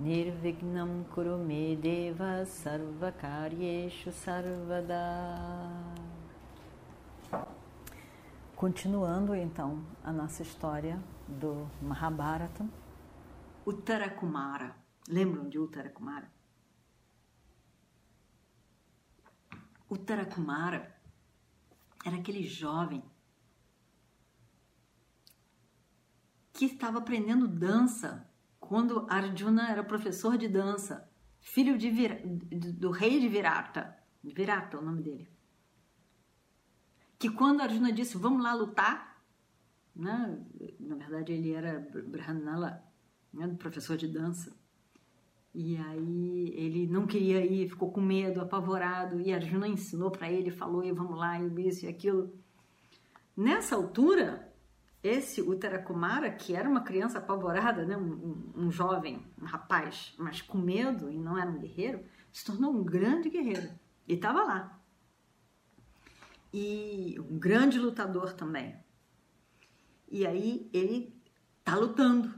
Nirvignam Kurumedeva Sarvakaryeshu Sarvada Continuando então a nossa história do Mahabharata. Uttarakumara. Lembram de Uttarakumara? Uttarakumara era aquele jovem que estava aprendendo dança quando Arjuna era professor de dança, filho de Vir, do rei de Virata, Virata é o nome dele. Que quando Arjuna disse, vamos lá lutar, né? na verdade ele era Brahmanala, né? professor de dança, e aí ele não queria ir, ficou com medo, apavorado, e Arjuna ensinou para ele, falou, e vamos lá, e isso e aquilo. Nessa altura, esse Uttarakumara, que era uma criança apavorada, né? Um, um, um, jovem, um rapaz, mas com medo e não era um guerreiro, se tornou um grande guerreiro. E estava lá. E um grande lutador também. E aí ele está lutando.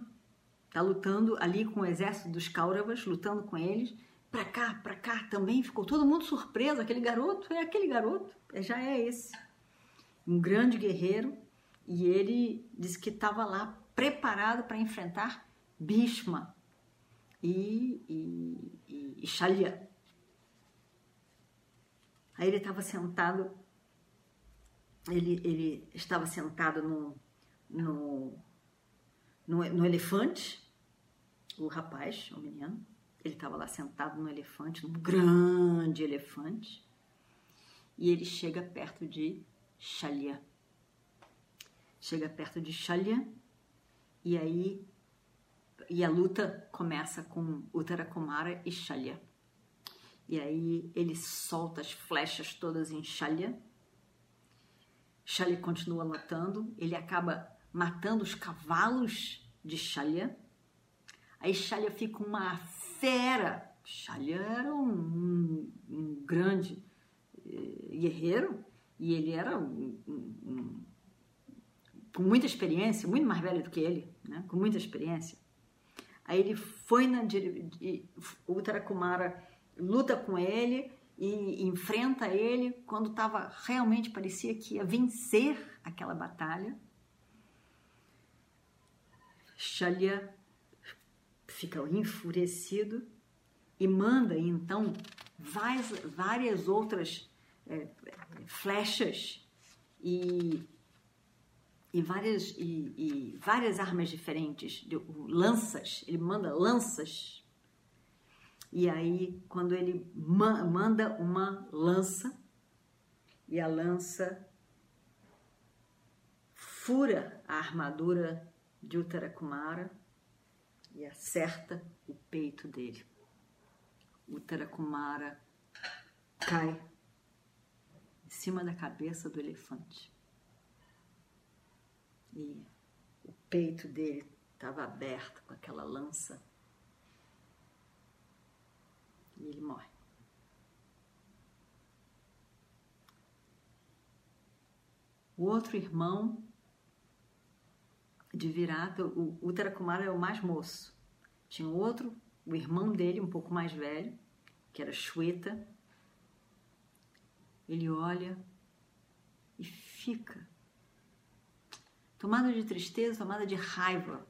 Está lutando ali com o exército dos Kauravas, lutando com eles. Para cá, para cá também. Ficou todo mundo surpreso. Aquele garoto é aquele garoto. Já é esse. Um grande guerreiro e ele disse que estava lá preparado para enfrentar Bhishma e, e, e, e Shalya. Aí ele estava sentado, ele, ele estava sentado no, no, no, no elefante, o rapaz, o menino, ele estava lá sentado no elefante, num grande elefante, e ele chega perto de Shalya chega perto de Shalya e aí e a luta começa com Uttarakumara e Shalya. E aí ele solta as flechas todas em Shalya. Shalya continua lutando, ele acaba matando os cavalos de Shalya. Aí Shalya fica uma fera. Shalya era um, um, um grande eh, guerreiro e ele era um, um com muita experiência, muito mais velho do que ele, né? com muita experiência. Aí ele foi na o Uttarakumara luta com ele e enfrenta ele quando estava realmente parecia que ia vencer aquela batalha. Shalya fica enfurecido e manda então várias, várias outras é, flechas e e várias, e, e várias armas diferentes, lanças, ele manda lanças. E aí, quando ele ma manda uma lança, e a lança fura a armadura de Uttarakumara e acerta o peito dele. Uttarakumara cai em cima da cabeça do elefante e o peito dele estava aberto com aquela lança e ele morre. O outro irmão de Virata, o Uttarakumara é o mais moço. Tinha outro, o irmão dele, um pouco mais velho, que era Shweta. Ele olha e fica tomada de tristeza, tomada de raiva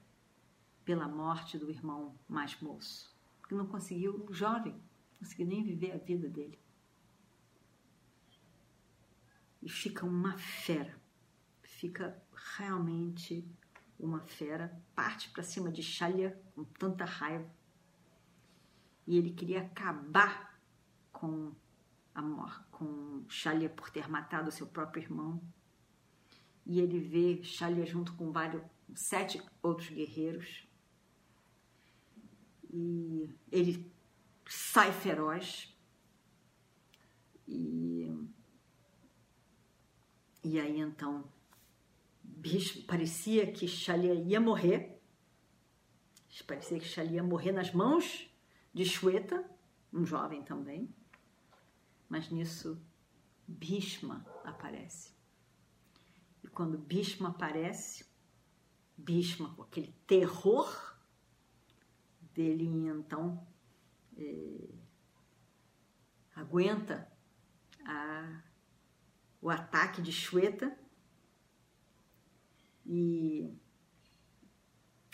pela morte do irmão mais moço, que não conseguiu, jovem, não conseguiu nem viver a vida dele. E fica uma fera, fica realmente uma fera, parte para cima de Shalya com tanta raiva. E ele queria acabar com a morte, com Shalya por ter matado seu próprio irmão e ele vê Shalya junto com vários, sete outros guerreiros. E ele sai feroz e, e aí então bicho, parecia que Xalia ia morrer, parecia que Xalia ia morrer nas mãos de Shweta, um jovem também, mas nisso Bhishma aparece. Quando Bhishma aparece, Bhishma com aquele terror dele então é, aguenta a, o ataque de Shweta e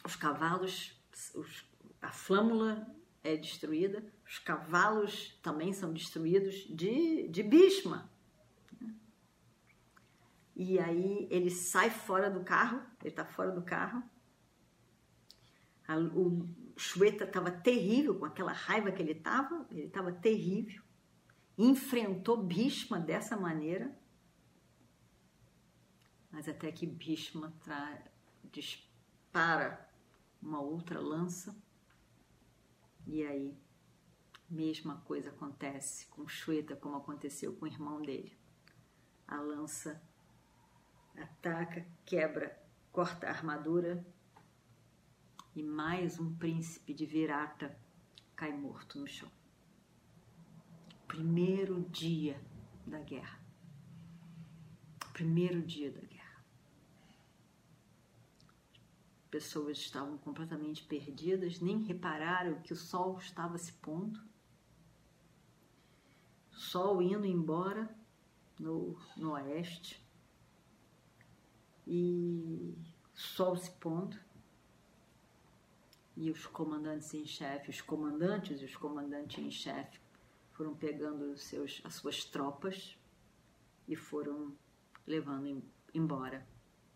os cavalos, os, a flâmula é destruída, os cavalos também são destruídos de, de Bhishma. E aí ele sai fora do carro, ele está fora do carro. A, o Shweta estava terrível com aquela raiva que ele estava, ele estava terrível. Enfrentou Bhishma dessa maneira mas até que Bhishma tra... dispara uma outra lança e aí mesma coisa acontece com Shweta como aconteceu com o irmão dele. A lança ataca, quebra, corta a armadura e mais um príncipe de Virata cai morto no chão. Primeiro dia da guerra. Primeiro dia da guerra. pessoas estavam completamente perdidas, nem repararam que o sol estava se pondo. Sol indo embora no, no oeste e sol se pondo. E os comandantes em chefe, os comandantes e os comandantes em chefe foram pegando seus, as suas tropas e foram levando embora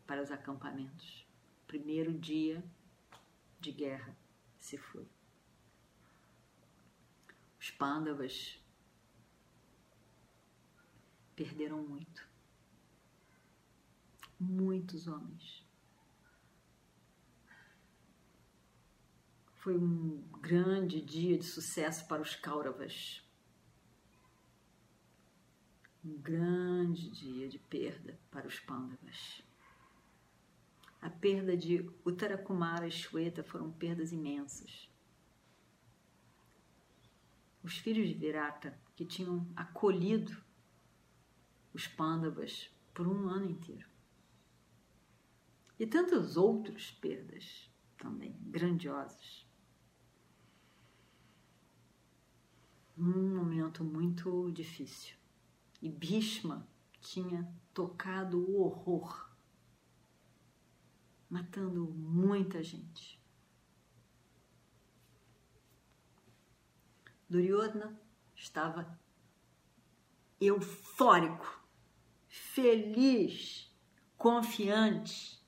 para os acampamentos primeiro dia de guerra se foi. Os pândavas perderam muito. Muitos homens. Foi um grande dia de sucesso para os Kauravas. Um grande dia de perda para os Pandavas. A perda de Uttarakumara e Shweta foram perdas imensas. Os filhos de Virata, que tinham acolhido os Pandavas por um ano inteiro. E tantas outras perdas também grandiosas. Um momento muito difícil. E Bhishma tinha tocado o horror matando muita gente. Duryodhana estava eufórico, feliz, confiante,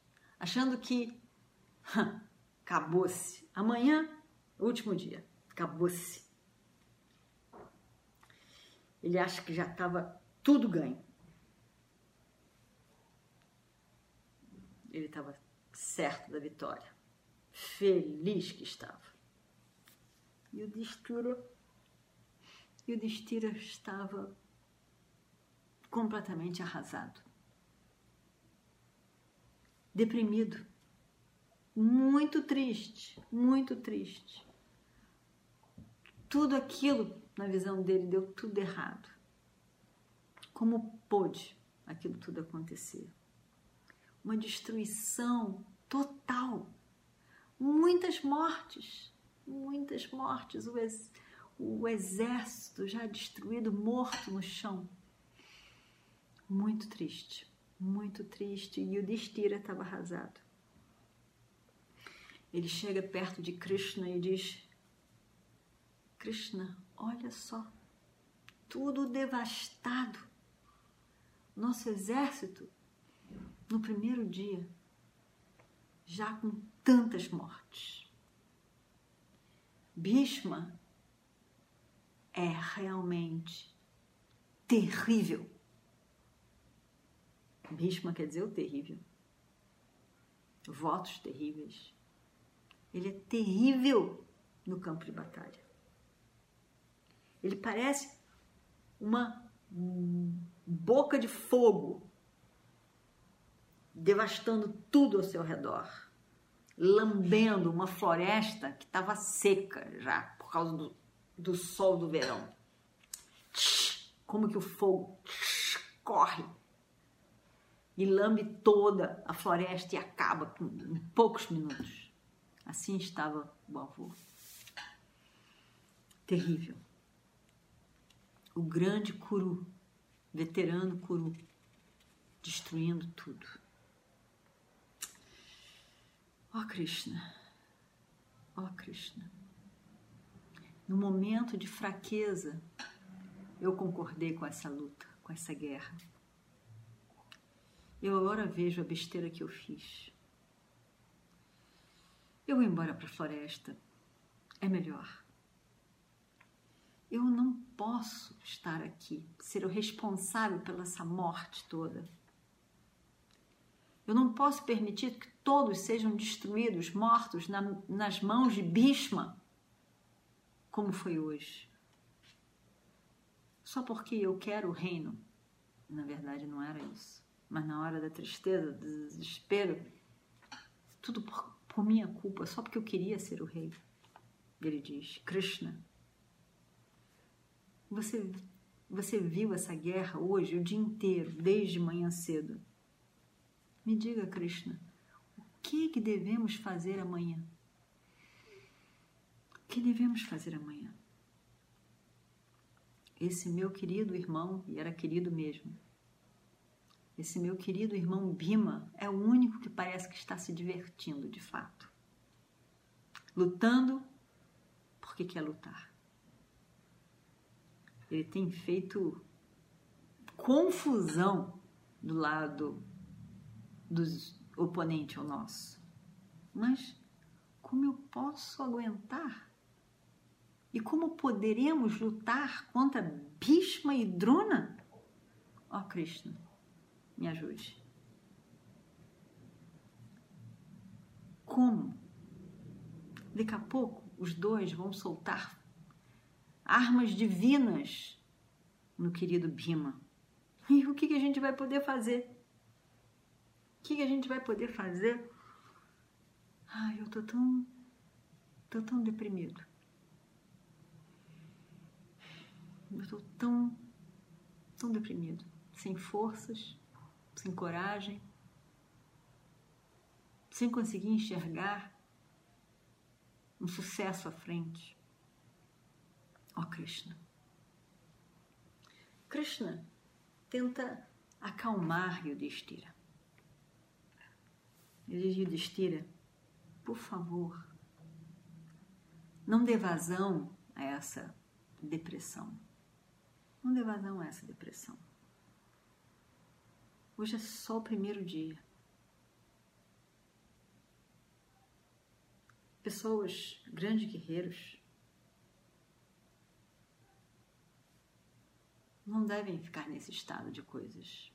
achando que acabou-se. Amanhã, último dia, acabou-se. Ele acha que já estava tudo ganho. Ele estava certo da vitória, feliz que estava. E o Destira, e o Destira estava completamente arrasado, deprimido, muito triste, muito triste. Tudo aquilo, na visão dele, deu tudo errado. Como pôde aquilo tudo acontecer? uma destruição total. Muitas mortes, muitas mortes. O, ex, o exército já destruído, morto no chão. Muito triste, muito triste. E o Destira estava arrasado. Ele chega perto de Krishna e diz: Krishna, olha só, tudo devastado. Nosso exército no primeiro dia, já com tantas mortes. Bhishma é realmente terrível. Bhishma quer dizer o terrível. Votos terríveis. Ele é terrível no campo de batalha. Ele parece uma boca de fogo devastando tudo ao seu redor, lambendo uma floresta que estava seca já por causa do, do sol do verão. Como que o fogo corre e lambe toda a floresta e acaba com, em poucos minutos. Assim estava o avô. Terrível. O grande curu, veterano curu, destruindo tudo. Ó oh Krishna, ó oh Krishna. No momento de fraqueza, eu concordei com essa luta, com essa guerra. Eu agora vejo a besteira que eu fiz. Eu vou embora para a floresta. É melhor. Eu não posso estar aqui, ser o responsável pela essa morte toda. Eu não posso permitir que todos sejam destruídos, mortos na, nas mãos de Bhishma, como foi hoje. Só porque eu quero o reino. Na verdade, não era isso mas na hora da tristeza, do desespero, tudo por, por minha culpa, só porque eu queria ser o rei. Ele diz: Krishna, você, você viu essa guerra hoje, o dia inteiro, desde manhã cedo. Me diga, Krishna, o que, que devemos fazer amanhã? O que devemos fazer amanhã? Esse meu querido irmão, e era querido mesmo, esse meu querido irmão Bima é o único que parece que está se divertindo de fato. Lutando porque quer lutar. Ele tem feito confusão do lado dos oponentes ao nosso. Mas como eu posso aguentar? E como poderemos lutar contra Bhishma e Drona? Ó oh, Krishna, me ajude. Como? Daqui a pouco os dois vão soltar armas divinas no querido Bima. E o que, que a gente vai poder fazer? O que, que a gente vai poder fazer? Ai, eu tô tão. tô tão deprimido. Eu tô tão. tão deprimido. Sem forças sem coragem, sem conseguir enxergar um sucesso à frente. Ó oh, Krishna. Krishna tenta acalmar Yudhishthira. Ele diz, Yudhishthira, por favor, não dê vazão a essa depressão. Não dê vazão a essa depressão. Hoje é só o primeiro dia. Pessoas, grandes guerreiros, não devem ficar nesse estado de coisas.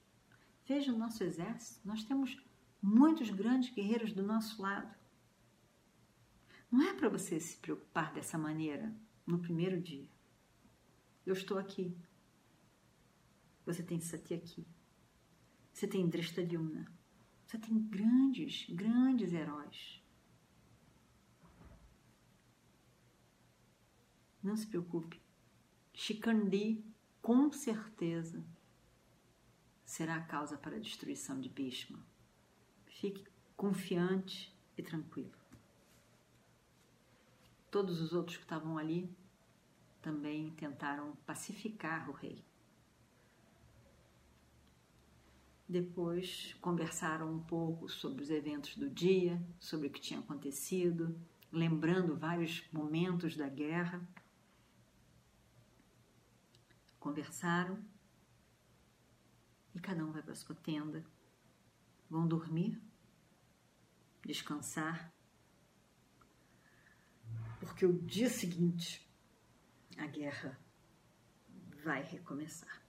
Veja o nosso exército, nós temos muitos grandes guerreiros do nosso lado. Não é para você se preocupar dessa maneira no primeiro dia. Eu estou aqui. Você tem Sati aqui. Você tem Drishtadyumna. Você tem grandes, grandes heróis. Não se preocupe. Shikandi, com certeza, será a causa para a destruição de Bhishma. Fique confiante e tranquilo. Todos os outros que estavam ali também tentaram pacificar o rei. Depois conversaram um pouco sobre os eventos do dia, sobre o que tinha acontecido, lembrando vários momentos da guerra. Conversaram e cada um vai para sua tenda. Vão dormir, descansar, porque o dia seguinte a guerra vai recomeçar.